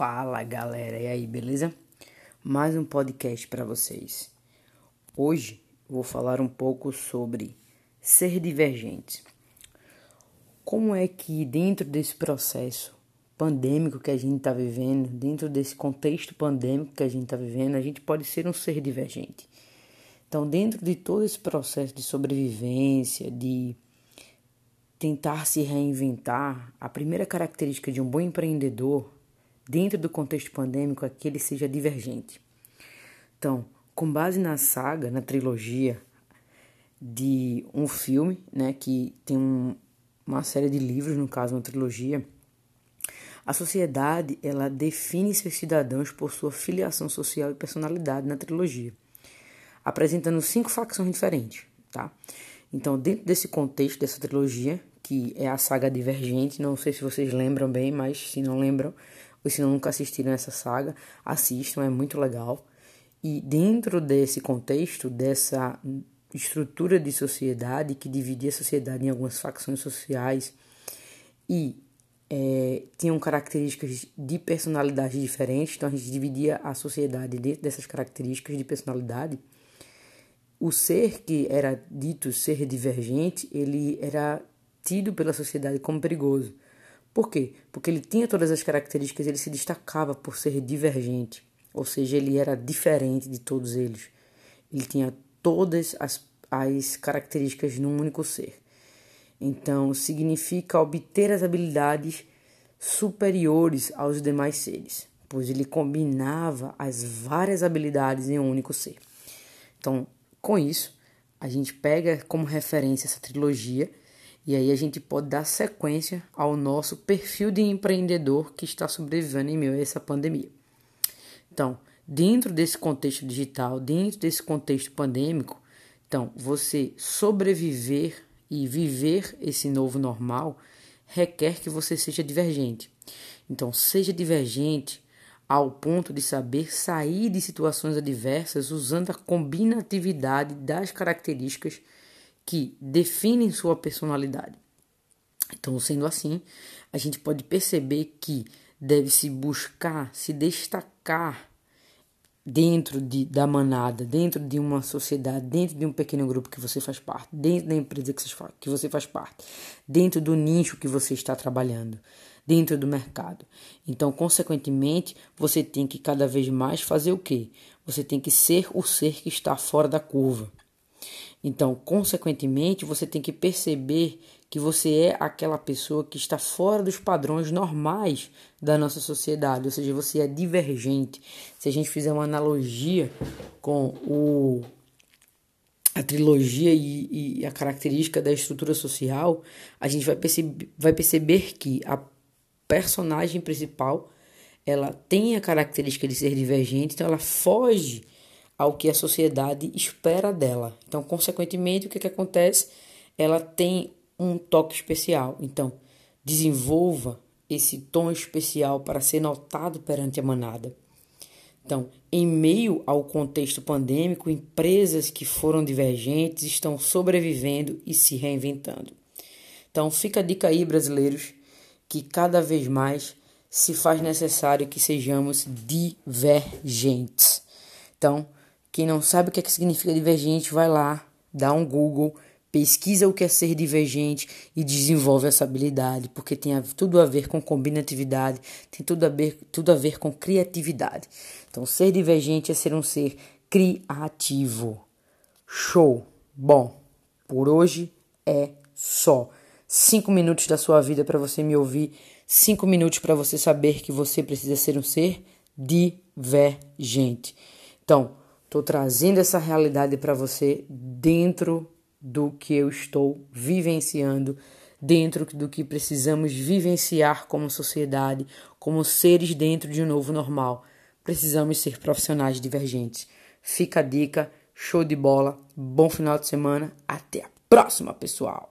Fala galera, e aí, beleza? Mais um podcast para vocês. Hoje vou falar um pouco sobre ser divergente. Como é que dentro desse processo pandêmico que a gente está vivendo, dentro desse contexto pandêmico que a gente está vivendo, a gente pode ser um ser divergente. Então, dentro de todo esse processo de sobrevivência, de tentar se reinventar, a primeira característica de um bom empreendedor dentro do contexto pandêmico, que ele seja divergente. Então, com base na saga, na trilogia de um filme, né, que tem um, uma série de livros, no caso, uma trilogia, a sociedade ela define seus cidadãos por sua filiação social e personalidade na trilogia, apresentando cinco facções diferentes, tá? Então, dentro desse contexto dessa trilogia, que é a saga Divergente, não sei se vocês lembram bem, mas se não lembram, ou se nunca assistiram essa saga, assistam, é muito legal. E dentro desse contexto, dessa estrutura de sociedade que dividia a sociedade em algumas facções sociais e é, tinham características de personalidade diferentes, então a gente dividia a sociedade dentro dessas características de personalidade. O ser que era dito ser divergente, ele era tido pela sociedade como perigoso. Por quê? Porque ele tinha todas as características, ele se destacava por ser divergente, ou seja, ele era diferente de todos eles. Ele tinha todas as, as características num único ser. Então, significa obter as habilidades superiores aos demais seres, pois ele combinava as várias habilidades em um único ser. Então, com isso, a gente pega como referência essa trilogia e aí a gente pode dar sequência ao nosso perfil de empreendedor que está sobrevivendo em meio a essa pandemia. Então, dentro desse contexto digital, dentro desse contexto pandêmico, então você sobreviver e viver esse novo normal requer que você seja divergente. Então, seja divergente ao ponto de saber sair de situações adversas usando a combinatividade das características que definem sua personalidade. Então, sendo assim, a gente pode perceber que deve-se buscar se destacar dentro de, da manada, dentro de uma sociedade, dentro de um pequeno grupo que você faz parte, dentro da empresa que você faz, que você faz parte, dentro do nicho que você está trabalhando, dentro do mercado. Então, consequentemente, você tem que cada vez mais fazer o quê? Você tem que ser o ser que está fora da curva. Então, consequentemente, você tem que perceber que você é aquela pessoa que está fora dos padrões normais da nossa sociedade, ou seja, você é divergente. Se a gente fizer uma analogia com o, a trilogia e, e a característica da estrutura social, a gente vai perceber, vai perceber que a personagem principal ela tem a característica de ser divergente, então ela foge ao que a sociedade espera dela. Então, consequentemente, o que, que acontece? Ela tem um toque especial. Então, desenvolva esse tom especial para ser notado perante a manada. Então, em meio ao contexto pandêmico, empresas que foram divergentes estão sobrevivendo e se reinventando. Então, fica a dica aí, brasileiros, que cada vez mais se faz necessário que sejamos divergentes. Então, quem não sabe o que, é que significa divergente, vai lá, dá um Google, pesquisa o que é ser divergente e desenvolve essa habilidade, porque tem tudo a ver com combinatividade, tem tudo a ver, tudo a ver com criatividade. Então, ser divergente é ser um ser criativo. Show! Bom, por hoje é só. Cinco minutos da sua vida para você me ouvir, cinco minutos para você saber que você precisa ser um ser divergente. Então, Estou trazendo essa realidade para você dentro do que eu estou vivenciando, dentro do que precisamos vivenciar como sociedade, como seres dentro de um novo normal. Precisamos ser profissionais divergentes. Fica a dica, show de bola, bom final de semana, até a próxima, pessoal!